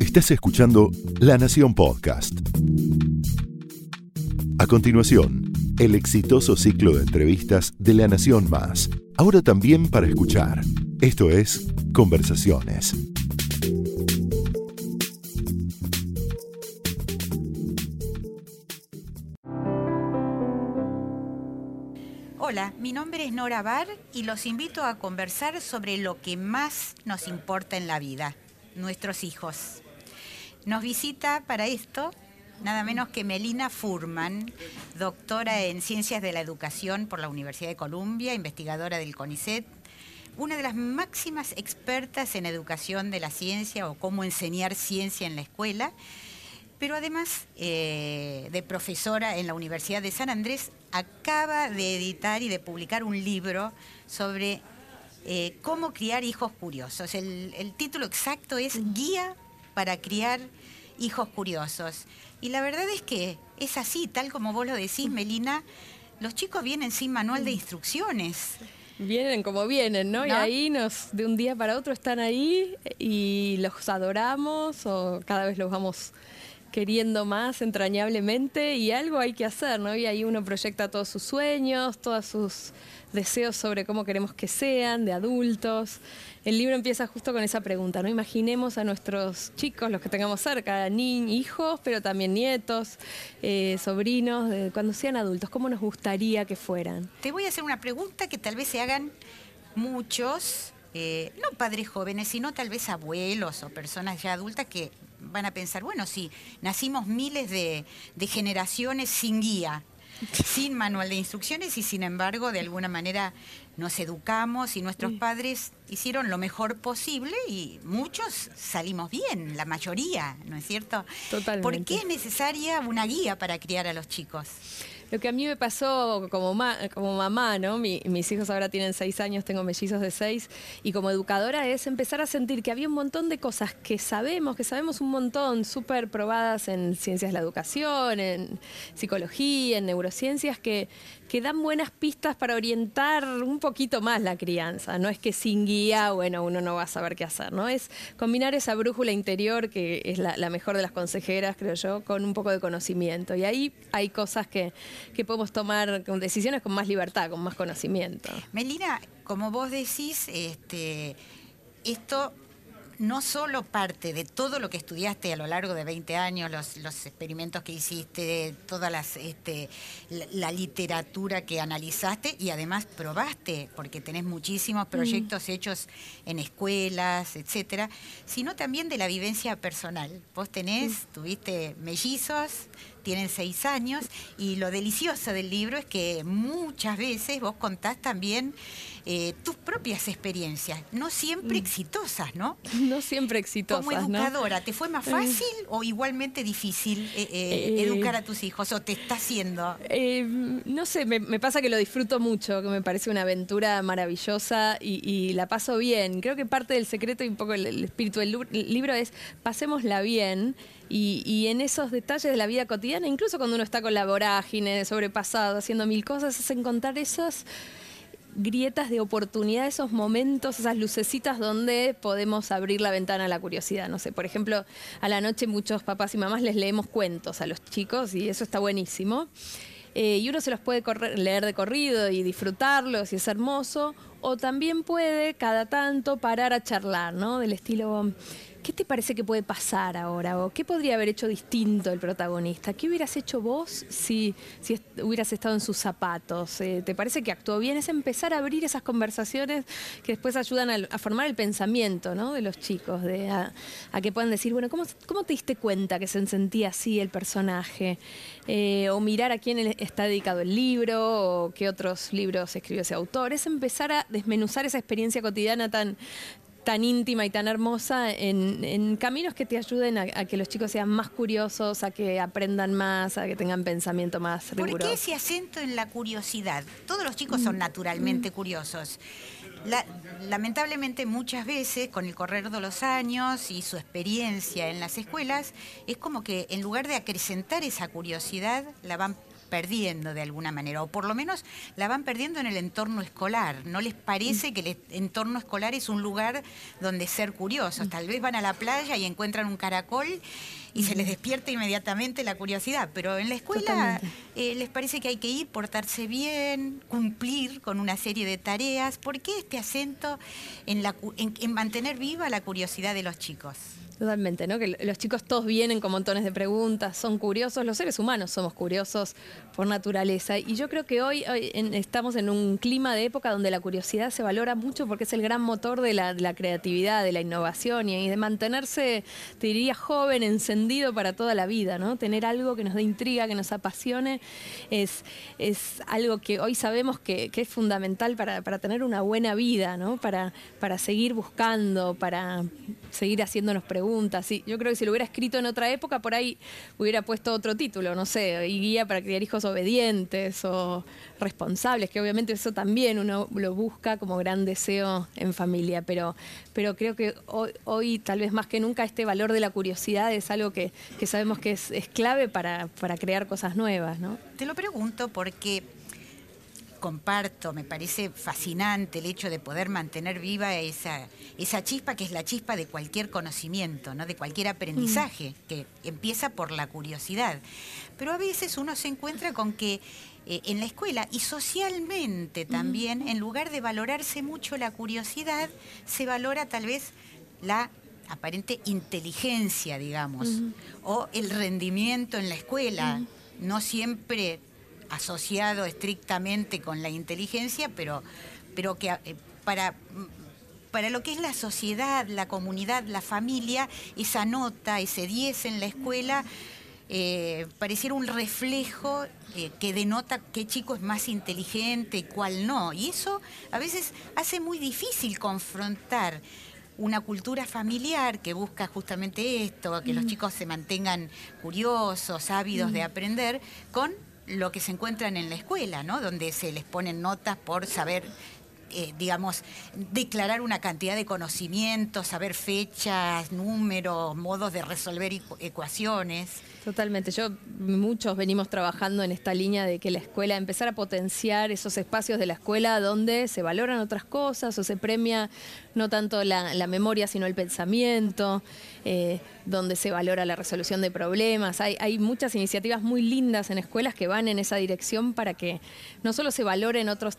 Estás escuchando La Nación Podcast. A continuación, el exitoso ciclo de entrevistas de La Nación Más, ahora también para escuchar. Esto es Conversaciones. Hola, mi nombre es Nora Bar y los invito a conversar sobre lo que más nos importa en la vida, nuestros hijos. Nos visita para esto nada menos que Melina Furman, doctora en Ciencias de la Educación por la Universidad de Columbia, investigadora del CONICET, una de las máximas expertas en educación de la ciencia o cómo enseñar ciencia en la escuela, pero además eh, de profesora en la Universidad de San Andrés, acaba de editar y de publicar un libro sobre eh, cómo criar hijos curiosos. El, el, título exacto es Guía para criar hijos curiosos. Y la verdad es que es así, tal como vos lo decís, Melina, los chicos vienen sin manual de instrucciones. Vienen como vienen, ¿no? Y ahí nos, de un día para otro están ahí y los adoramos o cada vez los vamos queriendo más entrañablemente y algo hay que hacer, ¿no? Y ahí uno proyecta todos sus sueños, todos sus deseos sobre cómo queremos que sean, de adultos. El libro empieza justo con esa pregunta, ¿no? Imaginemos a nuestros chicos, los que tengamos cerca, niños, hijos, pero también nietos, eh, sobrinos, cuando sean adultos, ¿cómo nos gustaría que fueran? Te voy a hacer una pregunta que tal vez se hagan muchos, eh, no padres jóvenes, sino tal vez abuelos o personas ya adultas que van a pensar, bueno, sí, nacimos miles de, generaciones sin guía, sin manual de instrucciones y sin embargo de alguna manera nos educamos y nuestros padres hicieron lo mejor posible y muchos salimos bien, la mayoría, ¿no es cierto? Totalmente. ¿Por qué es necesaria una guía para criar a los chicos? Lo que a mí me pasó como, como mamá, ¿no? mis hijos ahora tienen seis años, tengo mellizos de seis, y como educadora es empezar a sentir que había un montón de cosas que sabemos, que sabemos un montón, súper probadas en ciencias de la educación, en psicología, en neurociencias, que, que dan buenas pistas para orientar un poquito más la crianza. No es que sin guía, bueno, uno no va a saber qué hacer, ¿no? Es combinar esa brújula interior, que es la, mejor de las consejeras, creo yo, con un poco de conocimiento. Y ahí hay cosas que, que podemos tomar con decisiones con más libertad, con más conocimiento. Melina, como vos decís, este, esto no solo parte de todo lo que estudiaste a lo largo de 20 años, los, experimentos que hiciste, toda las, este, la, literatura que analizaste y además probaste, porque tenés muchísimos mm. proyectos hechos en escuelas, etcétera, sino también de la vivencia personal. Vos tenés, tuviste mellizos, tienen seis años y lo delicioso del libro es que muchas veces vos contás también eh, tus propias experiencias, no siempre mm. exitosas, ¿no? No siempre exitosas. Como educadora, ¿te fue más fácil o igualmente difícil eh, eh, educar a tus hijos o te está haciendo? no sé, me, pasa que lo disfruto mucho, que me parece una aventura maravillosa y, la paso bien. Creo que parte del secreto y un poco el, espíritu del libro es pasémosla bien. Y, y, en esos detalles de la vida cotidiana, incluso cuando uno está con la vorágine, sobrepasado, haciendo mil cosas, es encontrar esas grietas de oportunidad, esos momentos, esas lucecitas donde podemos abrir la ventana a la curiosidad. No sé, por ejemplo, a la noche muchos papás y mamás les leemos cuentos a los chicos y eso está buenísimo. Eh, y uno se los puede leer de corrido y disfrutarlos y es hermoso, o también puede cada tanto parar a charlar, ¿no? Del estilo, ¿Qué te parece que puede pasar ahora? ¿O qué podría haber hecho distinto el protagonista? ¿Qué hubieras hecho vos si, hubieras estado en sus zapatos? Eh, ¿Te parece que actuó bien? Es empezar a abrir esas conversaciones que después ayudan a, formar el pensamiento ¿no? de los chicos, de, a, que puedan decir, bueno, ¿cómo, ¿cómo, te diste cuenta que se sentía así el personaje? Eh, o mirar a quién está dedicado el libro, o qué otros libros escribió ese autor. Es empezar a desmenuzar esa experiencia cotidiana tan, tan íntima y tan hermosa en, caminos que te ayuden a, que los chicos sean más curiosos, a que aprendan más, a que tengan pensamiento más riguroso. ¿Por qué ese acento en la curiosidad? Todos los chicos son mm. naturalmente mm. curiosos. lamentablemente muchas veces con el correr de los años y su experiencia en las escuelas es como que en lugar de acrecentar esa curiosidad la van perdiendo de alguna manera, o por lo menos la van perdiendo en el entorno escolar. ¿No les parece que el entorno escolar es un lugar donde ser curiosos? Tal vez van a la playa y encuentran un caracol y se les despierta inmediatamente la curiosidad, pero en la escuela eh, les parece que hay que ir, portarse bien, cumplir con una serie de tareas. ¿Por qué este acento en, la, en mantener viva la curiosidad de los chicos? Totalmente, ¿no? Que los chicos todos vienen con montones de preguntas, son curiosos, los seres humanos somos curiosos por naturaleza. Y yo creo que hoy, estamos en un clima de época donde la curiosidad se valora mucho porque es el gran motor de la, creatividad, de la innovación y, de mantenerse, te diría, joven, encendido para toda la vida, ¿no? Tener algo que nos dé intriga, que nos apasione, es, algo que hoy sabemos que, es fundamental para, tener una buena vida, ¿no? Para, para seguir buscando, para seguir haciéndonos preguntas yo creo que si lo hubiera escrito en otra época, por ahí hubiera puesto otro título, no sé, y guía para criar hijos obedientes o responsables, que obviamente eso también uno lo busca como gran deseo en familia, pero, pero creo que hoy, tal vez más que nunca este valor de la curiosidad es algo que, sabemos que es, clave para, para crear cosas nuevas, ¿no? Te lo pregunto porque comparto, me parece fascinante el hecho de poder mantener viva esa, esa chispa que es la chispa de cualquier conocimiento, ¿no? de cualquier aprendizaje, mm. que empieza por la curiosidad. Pero a veces uno se encuentra con que eh, en la escuela y socialmente también, en lugar de valorarse mucho la curiosidad, se valora tal vez la aparente inteligencia, digamos, o el rendimiento en la escuela. No siempre asociado estrictamente con la inteligencia, pero, pero que eh, para, para lo que es la sociedad, la comunidad, la familia, esa nota, ese 10 en la escuela, eh, pareciera un reflejo eh, que denota qué chico es más inteligente y cuál no. Y eso a veces hace muy difícil confrontar una cultura familiar que busca justamente esto, que los mm. chicos se mantengan curiosos, ávidos de mm. aprender, con lo que se encuentran en la escuela, ¿no? Donde se les ponen notas por saber eh, digamos, declarar una cantidad de conocimientos, saber fechas, números, modos de resolver ecuaciones. Totalmente. Yo, muchos venimos trabajando en esta línea de que la escuela, empezar a potenciar esos espacios de la escuela donde se valoran otras cosas o se premia no tanto la, memoria sino el pensamiento, eh, donde se valora la resolución de problemas. Hay, hay muchas iniciativas muy lindas en escuelas que van en esa dirección para que no solo se valoren otros...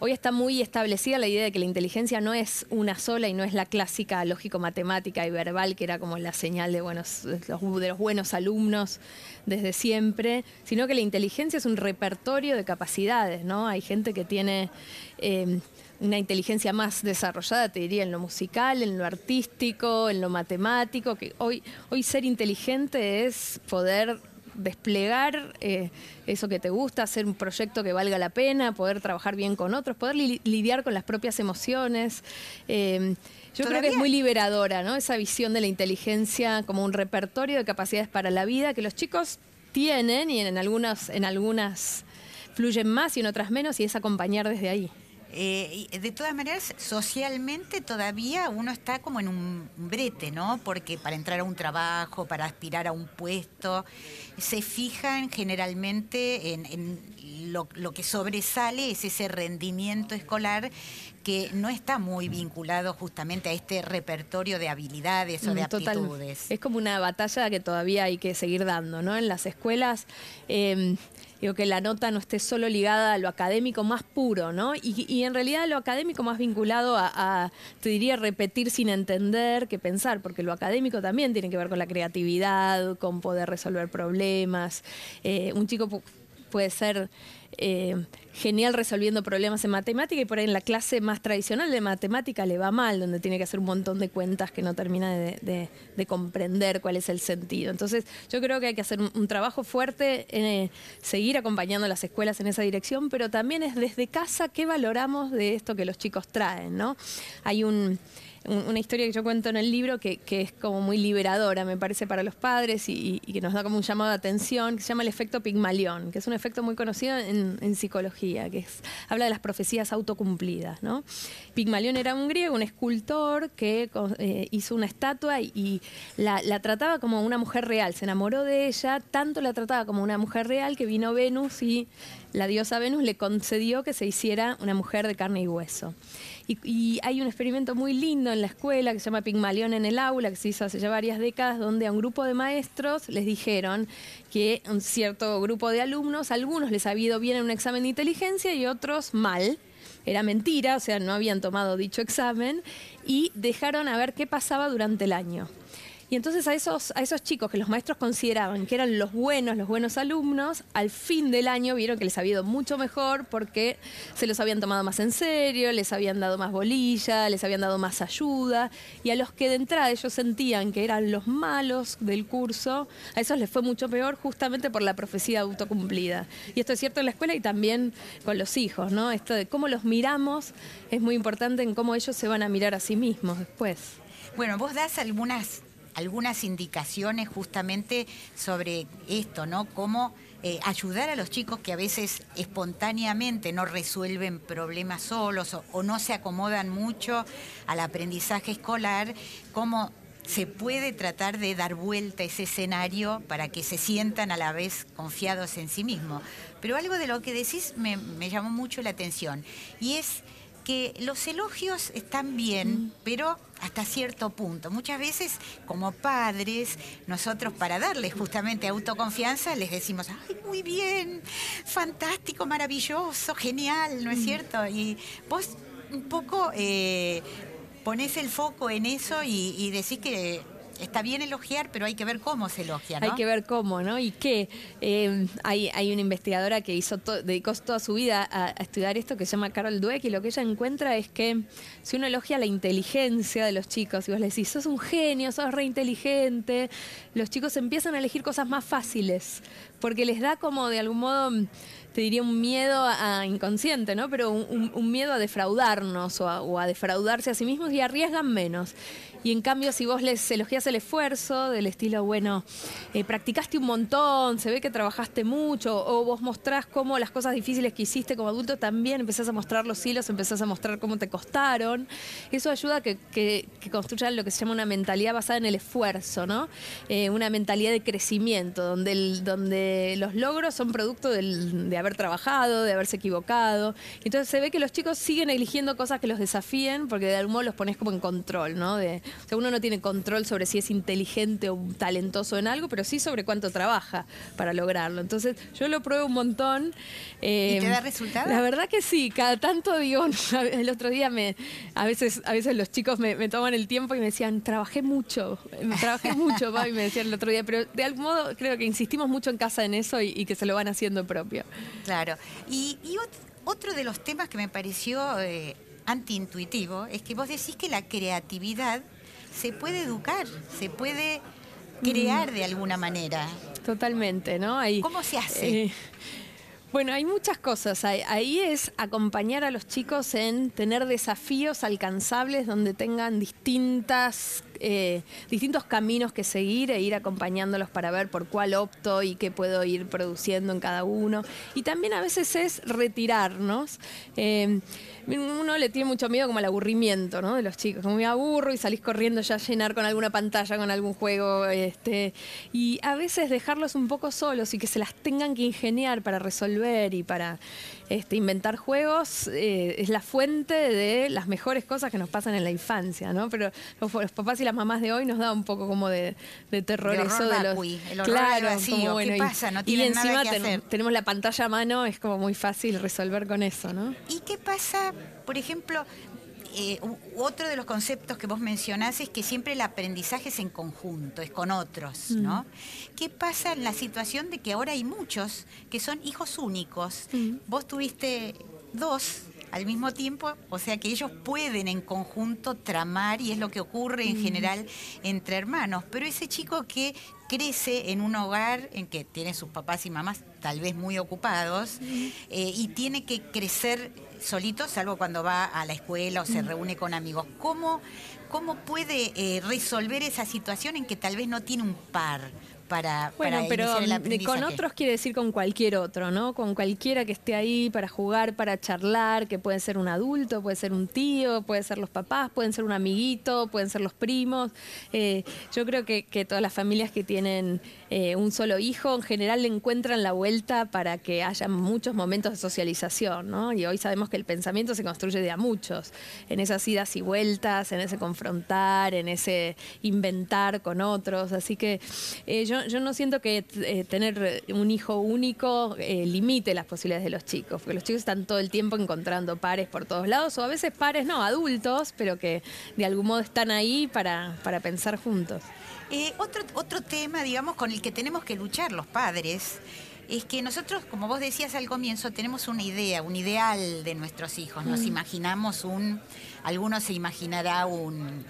Hoy está muy establecida la idea de que la inteligencia no es una sola y no es la clásica lógico-matemática y verbal que era como la señal de, buenos, de los buenos alumnos desde siempre, sino que la inteligencia es un repertorio de capacidades, ¿no? Hay gente que tiene eh, una inteligencia más desarrollada, te diría, en lo musical, en lo artístico, en lo matemático, que hoy, hoy ser inteligente es poder desplegar eh, eso que te gusta, hacer un proyecto que valga la pena, poder trabajar bien con otros, poder lidiar con las propias emociones. Eh, yo creo que es muy liberadora, ¿no? Esa visión de la inteligencia como un repertorio de capacidades para la vida que los chicos tienen y en algunas, en algunas fluyen más y en otras menos y es acompañar desde ahí. Eh, de todas maneras, socialmente todavía uno está como en un brete, ¿no? Porque para entrar a un trabajo, para aspirar a un puesto, se fijan generalmente en, lo, que sobresale es ese rendimiento escolar que no está muy vinculado justamente a este repertorio de habilidades o de mm, aptitudes. Es como una batalla que todavía hay que seguir dando, ¿no? En las escuelas. Em, digo, que la nota no esté solo ligada a lo académico más puro, ¿no? Y, en realidad lo académico más vinculado a, te diría, repetir sin entender que pensar, porque lo académico también tiene que ver con la creatividad, con poder resolver problemas. Eh, un chico puede ser eh, genial resolviendo problemas en matemática y por ahí en la clase más tradicional de matemática le va mal, donde tiene que hacer un montón de cuentas que no termina de, comprender cuál es el sentido. Entonces yo creo que hay que hacer un, trabajo fuerte, en eh, seguir acompañando a las escuelas en esa dirección, pero también es desde casa qué valoramos de esto que los chicos traen, ¿no? Hay un una historia que yo cuento en el libro que, es como muy liberadora, me parece, para los padres y, que nos da como un llamado de atención, que se llama el efecto Pigmalión, que es un efecto muy conocido en, psicología, que habla de las profecías autocumplidas. ¿no? Pigmalión era un griego, un escultor que eh, hizo una estatua y, la, la trataba como una mujer real, se enamoró de ella, tanto la trataba como una mujer real que vino Venus y la diosa Venus le concedió que se hiciera una mujer de carne y hueso. Y, hay un experimento muy lindo en la escuela que se llama Pigmalión en el aula, que se hizo hace ya varias décadas, donde a un grupo de maestros les dijeron que un cierto grupo de alumnos, algunos les había ido bien en un examen de inteligencia y otros mal. Era mentira, o sea, no habían tomado dicho examen y dejaron a ver qué pasaba durante el año. Y entonces a esos, a esos chicos que los maestros consideraban que eran los buenos, los buenos alumnos, al fin del año vieron que les había ido mucho mejor porque se los habían tomado más en serio, les habían dado más bolilla, les habían dado más ayuda. Y a los que de entrada ellos sentían que eran los malos del curso, a esos les fue mucho peor justamente por la profecía autocumplida. Y esto es cierto en la escuela y también con los hijos, ¿no? Esto de cómo los miramos es muy importante en cómo ellos se van a mirar a sí mismos después. Bueno, vos das algunas algunas indicaciones justamente sobre esto, ¿no? Cómo eh, ayudar a los chicos que a veces espontáneamente no resuelven problemas solos o, no se acomodan mucho al aprendizaje escolar, cómo se puede tratar de dar vuelta a ese escenario para que se sientan a la vez confiados en sí mismos. Pero algo de lo que decís me, me llamó mucho la atención y es que los elogios están bien, mm. pero hasta cierto punto. Muchas veces, como padres, nosotros para darles justamente autoconfianza, les decimos, ay, muy bien, fantástico, maravilloso, genial, ¿no es mm. cierto? Y vos un poco eh, pones el foco en eso y, y decís que está bien elogiar, pero hay que ver cómo se elogia, ¿no? Hay que ver cómo, ¿no? Y qué. Eh, hay, hay una investigadora que hizo dedicó toda su vida a, estudiar esto que se llama Carol Dweck y lo que ella encuentra es que si uno elogia la inteligencia de los chicos, y vos le decís, sos un genio, sos re inteligente, los chicos empiezan a elegir cosas más fáciles, porque les da como de algún modo te diría un miedo a, inconsciente, ¿no? Pero un, miedo a defraudarnos o a, o a, defraudarse a sí mismos y arriesgan menos. Y en cambio, si vos les elogias el esfuerzo, del estilo, bueno, eh, practicaste un montón, se ve que trabajaste mucho, o vos mostrás cómo las cosas difíciles que hiciste como adulto también empezás a mostrar los hilos, empezás a mostrar cómo te costaron. Eso ayuda a que, construyan lo que se llama una mentalidad basada en el esfuerzo, ¿no? Eh, una mentalidad de crecimiento, donde, donde los logros son producto de haber trabajado, de haberse equivocado. Entonces se ve que los chicos siguen eligiendo cosas que los desafíen, porque de algún modo los pones como en control, ¿no? O sea, uno no tiene control sobre si es inteligente o talentoso en algo, pero sí sobre cuánto trabaja para lograrlo. Entonces, yo lo pruebo un montón. ¿Y te da em, resultado? La verdad que sí. Cada tanto digo, el otro día me, a veces, a veces los chicos me, toman el tiempo y me decían, trabajé mucho, trabajé mucho, y me decían el otro día, pero de algún modo creo que insistimos mucho en casa en eso y, que se lo van haciendo propio. Claro. Y, otro de los temas que me pareció eh, antiintuitivo es que vos decís que la creatividad se puede educar, se puede crear de alguna manera. Totalmente, ¿no? ¿Cómo se hace? Eh, bueno, hay muchas cosas. Ahí es acompañar a los chicos en tener desafíos alcanzables donde tengan distintas, eh, distintos caminos que seguir e ir acompañándolos para ver por cuál opto y qué puedo ir produciendo en cada uno. Y también a veces es retirarnos. Eh, uno le tiene mucho miedo como al aburrimiento, ¿no? De los chicos. Como me aburro y salís corriendo ya a llenar con alguna pantalla, con algún juego. Este, y a veces dejarlos un poco solos y que se las tengan que ingeniar para resolver y para este, inventar juegos eh, es la fuente de las mejores cosas que nos pasan en la infancia, ¿no? Pero los, papás y las mamás de hoy nos da un poco como de, terror eso de los. claro, vacío. ¿Qué pasa? No y, encima tenemos la pantalla a mano, es como muy fácil resolver con eso, ¿no? ¿Y qué pasa, por ejemplo, eh, otro de los conceptos que vos mencionás es que siempre el aprendizaje es en conjunto, es con otros, mm. ¿no? ¿Qué pasa en la situación de que ahora hay muchos que son hijos únicos? Mm. Vos tuviste dos al mismo tiempo, o sea que ellos pueden en conjunto tramar y es lo que ocurre en mm. general entre hermanos, pero ese chico que crece en un hogar en que tiene sus papás y mamás tal vez muy ocupados eh, y tiene que crecer solito, salvo cuando va a la escuela o se reúne con amigos. ¿Cómo, cómo puede eh, resolver esa situación en que tal vez no tiene un par para, bueno, para pero el mm, aprendizaje? con otros quiere decir con cualquier otro, ¿no? Con cualquiera que esté ahí para jugar, para charlar, que puede ser un adulto, puede ser un tío, puede ser los papás, pueden ser un amiguito, pueden ser los primos. Eh, yo creo que, que todas las familias que tienen eh, un solo hijo en general le encuentran la vuelta para que haya muchos momentos de socialización, ¿no? Y hoy sabemos que el pensamiento se construye de a muchos, en esas idas y vueltas, en ese confrontar, en ese inventar con otros. Así que eh, yo, yo no siento que eh, tener un hijo único limite las posibilidades de los chicos, porque los chicos están todo el tiempo encontrando pares por todos lados, o a veces pares no, adultos, pero que de algún modo están ahí para, para pensar juntos. Eh, otro, otro tema, digamos, con el que tenemos que luchar los padres, es que nosotros, como vos decías al comienzo, tenemos una idea, un ideal de nuestros hijos. Nos imaginamos un, algunos se imaginará un,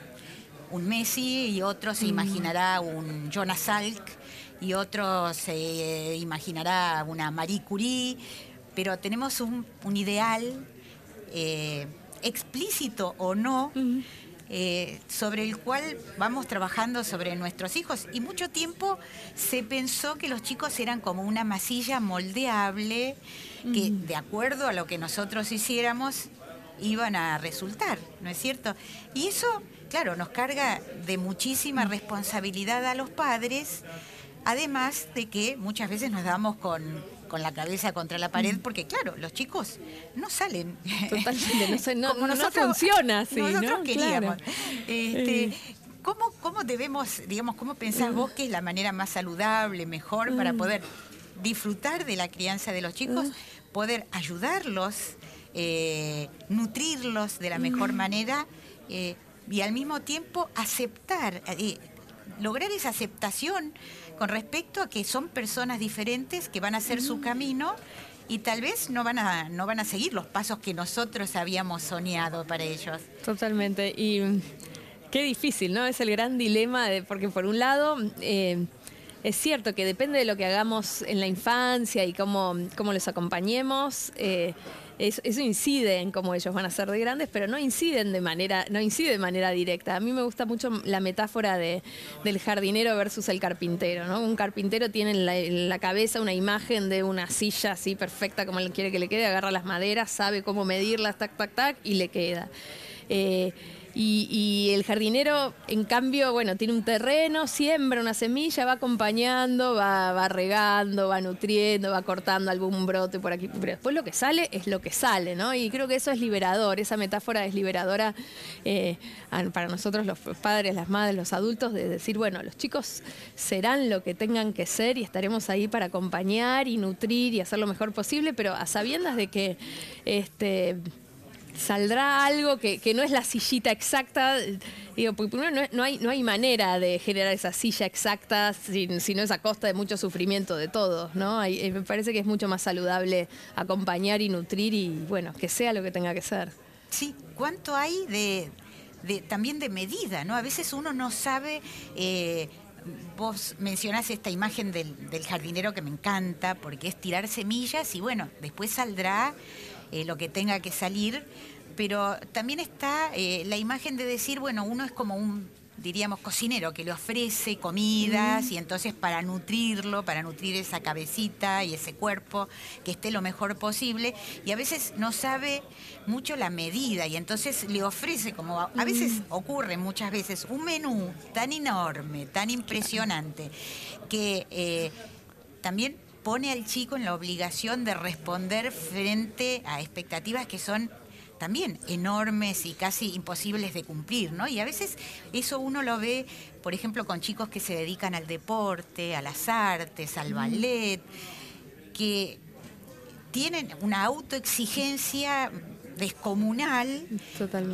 un Messi y otro se imaginará un Jonas Salk y otro se imaginará una Marie Curie, pero tenemos un, un ideal eh, explícito o no. Eh, sobre el cual vamos trabajando sobre nuestros hijos. Y mucho tiempo se pensó que los chicos eran como una masilla moldeable, que de acuerdo a lo que nosotros hiciéramos iban a resultar, ¿no es cierto? Y eso, claro, nos carga de muchísima responsabilidad a los padres, además de que muchas veces nos damos con, con la cabeza contra la pared, porque claro, los chicos no salen. Totalmente, no sé, no- como no nosotros- funciona así, Nosotros ¿no? queríamos. Claro. Este, Eh. ¿cómo, ¿Cómo debemos, digamos, cómo pensás vos que es la manera más saludable, mejor, Mm. para poder disfrutar de la crianza de los chicos, Mm. poder ayudarlos, eh, nutrirlos de la Mm. mejor manera eh, y al mismo tiempo aceptar, eh, lograr esa aceptación con respecto a que son personas diferentes que van a hacer Mm. su camino y tal vez no van a no van a seguir los pasos que nosotros habíamos soñado para ellos. Totalmente. Y mm, qué difícil, ¿no? Es el gran dilema, de, porque por un lado, eh, es cierto que depende de lo que hagamos en la infancia y cómo, cómo los acompañemos. eh, es- eso incide en cómo ellos van a ser de grandes, pero no inciden de manera, no incide de manera directa. A mí me gusta mucho la metáfora de, del jardinero versus el carpintero, ¿no? Un carpintero tiene en la, en la cabeza una imagen de una silla así perfecta como él quiere que le quede, agarra las maderas, sabe cómo medirlas, tac, tac, tac, y le queda. Eh, y, el jardinero, en cambio, bueno, tiene un terreno, siembra una semilla, va acompañando, va, va regando, va nutriendo, va cortando algún brote por aquí. Pero después lo que sale es lo que sale, ¿no? Y creo que eso es liberador, esa metáfora es liberadora eh, para nosotros los padres, las madres, los adultos, de decir, bueno, los chicos serán lo que tengan que ser y estaremos ahí para acompañar y nutrir y hacer lo mejor posible, pero a sabiendas de que este saldrá algo que, que no es la sillita exacta. Digo, porque no, no hay, no hay manera de generar esa silla exacta si no es a costa de mucho sufrimiento de todos, ¿no? Eh, me parece que es mucho más saludable acompañar y nutrir y, bueno, que sea lo que tenga que ser. Sí, ¿cuánto hay de, de- también de medida, ¿no? A veces uno no sabe. eh, vos mencionás esta imagen del, del jardinero que me encanta, porque es tirar semillas y bueno, después saldrá eh, lo que tenga que salir, pero también está eh, la imagen de decir, bueno, uno es como un diríamos, cocinero que le ofrece comidas y entonces para nutrirlo, para nutrir esa cabecita y ese cuerpo, que esté lo mejor posible, y a veces no sabe mucho la medida y entonces le ofrece, como a, a veces ocurre muchas veces, un menú tan enorme, tan impresionante, que eh, también pone al chico en la obligación de responder frente a expectativas que son también enormes y casi imposibles de cumplir, ¿no? Y a veces eso uno lo ve, por ejemplo, con chicos que se dedican al deporte, a las artes, al ballet, que tienen una autoexigencia descomunal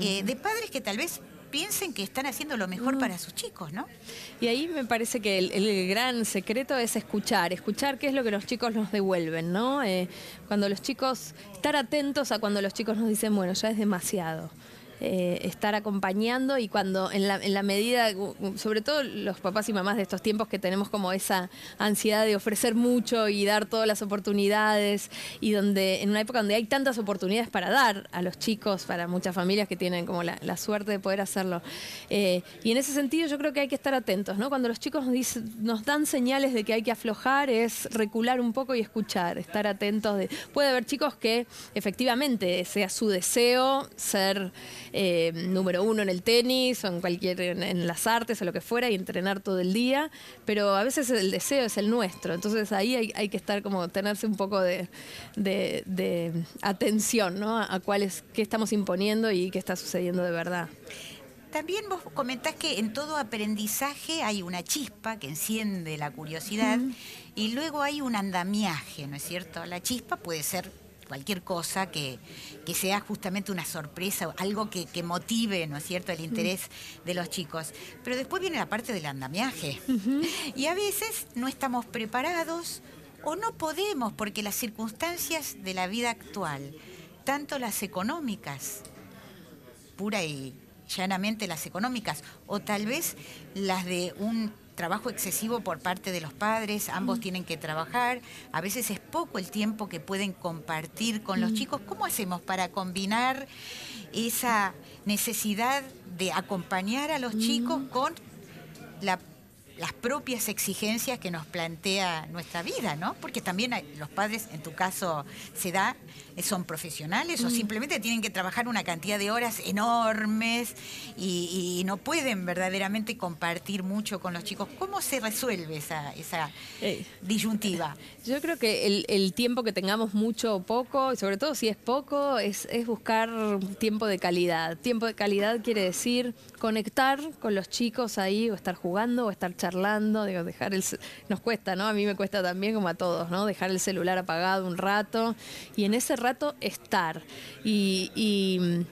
eh, de padres que tal vez piensen que están haciendo lo mejor para sus chicos, ¿no? Y ahí me parece que el, el gran secreto es escuchar, escuchar qué es lo que los chicos nos devuelven, ¿no? Eh, cuando los chicos, estar atentos a cuando los chicos nos dicen, bueno, ya es demasiado. Eh, estar acompañando y cuando en la, en la medida, sobre todo los papás y mamás de estos tiempos que tenemos como esa ansiedad de ofrecer mucho y dar todas las oportunidades y donde en una época donde hay tantas oportunidades para dar a los chicos, para muchas familias que tienen como la, suerte de poder hacerlo. Eh, y en ese sentido yo creo que hay que estar atentos, ¿no? Cuando los chicos nos, nos dan señales de que hay que aflojar es recular un poco y escuchar, estar atentos. De, puede haber chicos que efectivamente sea su deseo ser eh, número uno en el tenis o en cualquier en, las artes o lo que fuera y entrenar todo el día, pero a veces el deseo es el nuestro, entonces ahí hay, que estar como tenerse un poco de, atención ¿no? a, cuál es, qué estamos imponiendo y qué está sucediendo de verdad. También vos comentás que en todo aprendizaje hay una chispa que enciende la curiosidad y luego hay un andamiaje, ¿no es cierto? La chispa puede ser cualquier cosa que, sea justamente una sorpresa, algo que, motive, ¿no es cierto?, el interés de los chicos. Pero después viene la parte del andamiaje. Y a veces no estamos preparados o no podemos porque las circunstancias de la vida actual, tanto las económicas, pura y llanamente las económicas, o tal vez las de un trabajo excesivo por parte de los padres, ambos tienen que trabajar, a veces es poco el tiempo que pueden compartir con los chicos. ¿Cómo hacemos para combinar esa necesidad de acompañar a los chicos con la las propias exigencias que nos plantea nuestra vida, ¿no? Porque también los padres, en tu caso, se da, eh, son profesionales o mm. simplemente tienen que trabajar una cantidad de horas enormes y, no pueden verdaderamente compartir mucho con los chicos. ¿Cómo se resuelve esa, esa disyuntiva? Yo creo que el, tiempo que tengamos mucho o poco, y sobre todo si es poco, es, es buscar tiempo de calidad. Tiempo de calidad quiere decir conectar con los chicos ahí, o estar jugando, o estar charlando, digo, dejar el nos cuesta, ¿no? A mí me cuesta también como a todos, ¿no? Dejar el celular apagado un rato y en ese rato estar. y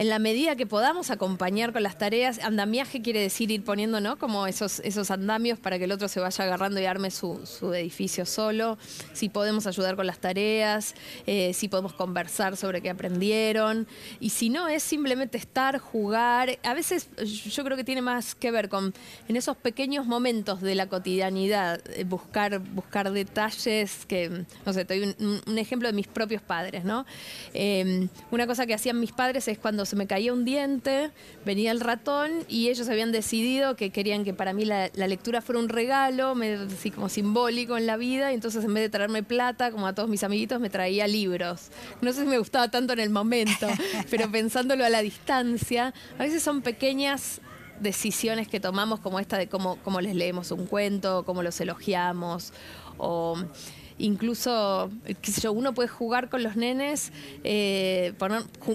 en la medida que podamos acompañar con las tareas, andamiaje quiere decir ir poniendo, ¿no? Como esos, esos andamios para que el otro se vaya agarrando y arme su, edificio solo. Si podemos ayudar con las tareas, eh, si podemos conversar sobre qué aprendieron. Y si no, es simplemente estar, jugar. A veces yo creo que tiene más que ver con en esos pequeños momentos de la cotidianidad, eh, buscar, buscar detalles que, no sé, te doy un, ejemplo de mis propios padres, ¿no? Eh, una cosa que hacían mis padres es cuando se me caía un diente, venía el ratón y ellos habían decidido que querían que para mí la, lectura fuera un regalo, así como simbólico en la vida, y entonces en vez de traerme plata, como a todos mis amiguitos, me traía libros. No sé si me gustaba tanto en el momento, pero pensándolo a la distancia, a veces son pequeñas decisiones que tomamos como esta de cómo, cómo les leemos un cuento, cómo los elogiamos, o incluso, qué sé yo, uno puede jugar con los nenes, eh,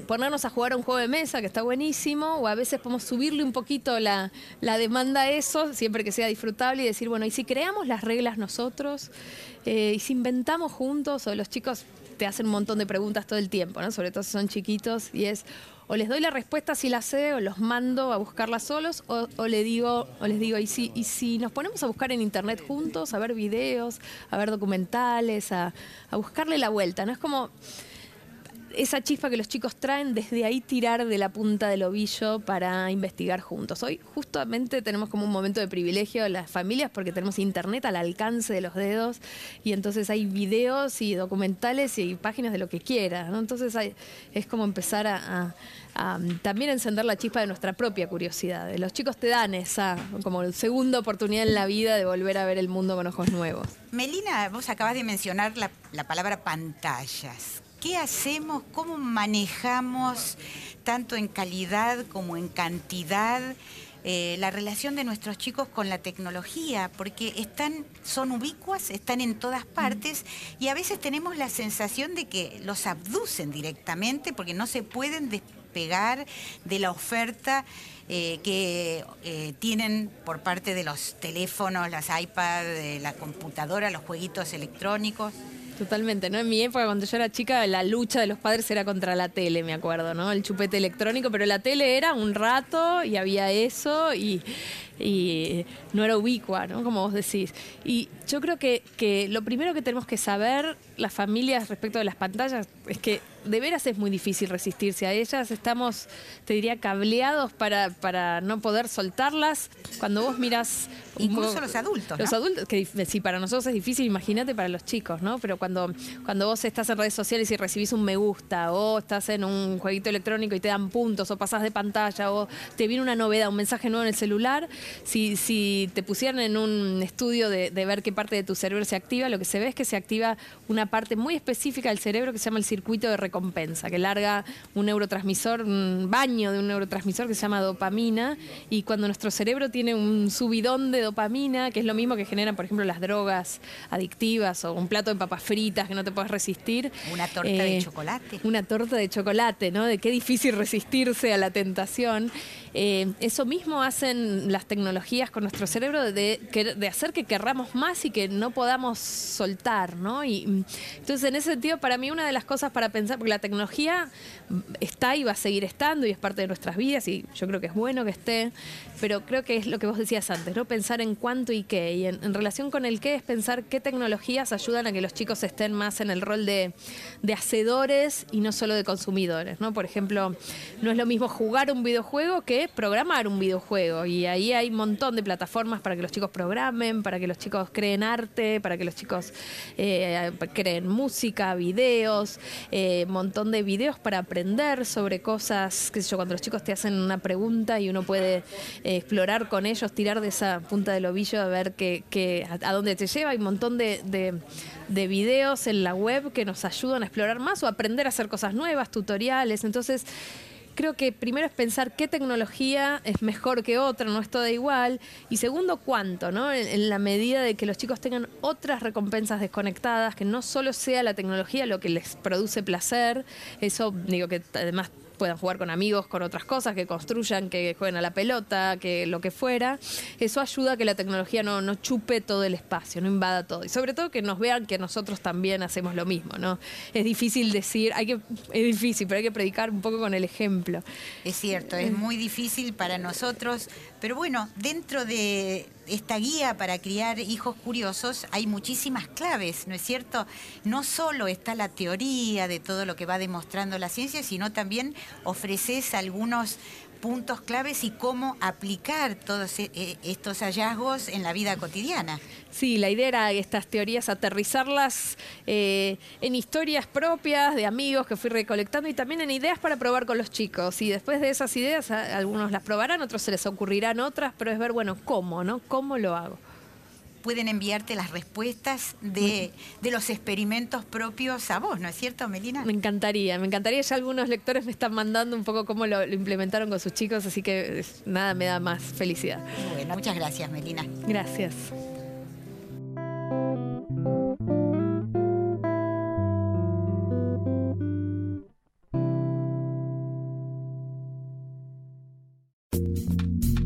ponernos a jugar a un juego de mesa que está buenísimo, o a veces podemos subirle un poquito la, demanda a eso, siempre que sea disfrutable, y decir, bueno, ¿y si creamos las reglas nosotros? Eh, ¿Y si inventamos juntos? O los chicos te hacen un montón de preguntas todo el tiempo, ¿no? Sobre todo si son chiquitos, y es o les doy la respuesta si la sé, o los mando a buscarla solos, o, le digo, o les digo, ¿y si, y si nos ponemos a buscar en internet juntos, a ver videos, a ver documentales, a, a buscarle la vuelta? ¿No? Es como esa chispa que los chicos traen, desde ahí tirar de la punta del ovillo para investigar juntos. Hoy justamente tenemos como un momento de privilegio las familias porque tenemos internet al alcance de los dedos y entonces hay videos y documentales y páginas de lo que quiera. Entonces es como empezar a, también encender la chispa de nuestra propia curiosidad. Los chicos te dan esa como segunda oportunidad en la vida de volver a ver el mundo con ojos nuevos. Melina, vos acabas de mencionar la palabra pantallas. ¿Qué hacemos? ¿Cómo manejamos tanto en calidad como en cantidad? Eh, la relación de nuestros chicos con la tecnología, porque están, son ubicuas, están en todas partes y a veces tenemos la sensación de que los abducen directamente porque no se pueden despegar de la oferta eh, que eh, tienen por parte de los teléfonos, las iPads, la computadora, los jueguitos electrónicos. Totalmente, ¿no? En mi época, cuando yo era chica, la lucha de los padres era contra la tele, me acuerdo, ¿no? El chupete electrónico, pero la tele era un rato y había eso y, y no era ubicua, ¿no? Como vos decís. Y yo creo que, que lo primero que tenemos que saber las familias respecto de las pantallas es que de veras es muy difícil resistirse a ellas. Estamos, te diría, cableados para, para no poder soltarlas. Cuando vos miras... Incluso los adultos. Los adultos, que si para nosotros es difícil, imagínate para los chicos, ¿no? Pero cuando, cuando vos estás en redes sociales y recibís un me gusta, o estás en un jueguito electrónico y te dan puntos, o pasás de pantalla, o te viene una novedad, un mensaje nuevo en el celular, si, si te pusieran en un estudio de, de ver qué parte de tu cerebro se activa, lo que se ve es que se activa una parte muy específica del cerebro que se llama el circuito de recompensa, que larga un neurotransmisor, un baño de un neurotransmisor que se llama dopamina, y cuando nuestro cerebro tiene un subidón de dopamina, que es lo mismo que generan, por ejemplo, las drogas adictivas o un plato de papas fritas que no te puedes resistir. Una torta de eh, chocolate. Una torta de chocolate, ¿no? De qué difícil resistirse a la tentación. Eh, eso mismo hacen las tecnologías con nuestro cerebro de, hacer que querramos más y que no podamos soltar, ¿no? Y mm, entonces, en ese sentido, para mí una de las cosas para pensar, porque la tecnología está y va a seguir estando y es parte de nuestras vidas y yo creo que es bueno que esté, pero creo que es lo que vos decías antes, ¿no? Pensar en cuánto y qué. Y en, relación con el qué es pensar qué tecnologías ayudan a que los chicos estén más en el rol de, de hacedores y no solo de consumidores, ¿no? Por ejemplo, no es lo mismo jugar un videojuego que programar un videojuego. Y ahí hay un montón de plataformas para que los chicos programen, para que los chicos creen arte, para que los chicos eh, creen música, videos, un eh, montón de videos para aprender sobre cosas, qué sé yo, cuando los chicos te hacen una pregunta y uno puede eh, explorar con ellos, tirar de esa punta del ovillo a ver qué, a, dónde te lleva. Hay un montón de, de videos en la web que nos ayudan a explorar más o aprender a hacer cosas nuevas, tutoriales. Entonces, creo que primero es pensar qué tecnología es mejor que otra, no es toda igual. Y segundo, cuánto, ¿no? En, la medida de que los chicos tengan otras recompensas desconectadas, que no solo sea la tecnología lo que les produce placer, eso digo que además puedan jugar con amigos, con otras cosas, que construyan, que jueguen a la pelota, que lo que fuera. Eso ayuda a que la tecnología no, chupe todo el espacio, no invada todo. Y sobre todo que nos vean que nosotros también hacemos lo mismo, ¿no? Es difícil decir, hay que, es difícil, pero hay que predicar un poco con el ejemplo. Es cierto, es muy difícil para nosotros, pero bueno, dentro de esta guía para criar hijos curiosos hay muchísimas claves, ¿no es cierto? No solo está la teoría de todo lo que va demostrando la ciencia, sino también ofreces algunos puntos claves y cómo aplicar todos e, e, estos hallazgos en la vida cotidiana. Sí, la idea era estas teorías aterrizarlas eh, en historias propias de amigos que fui recolectando y también en ideas para probar con los chicos. Y después de esas ideas, algunos las probarán, otros se les ocurrirán otras, pero es ver, bueno, cómo, ¿no? ¿Cómo lo hago? Pueden enviarte las respuestas de, los experimentos propios a vos, ¿no es cierto, Melina? Me encantaría, me encantaría. Ya algunos lectores me están mandando un poco cómo lo, implementaron con sus chicos, así que nada me da más felicidad. Bueno, muchas gracias, Melina. Gracias.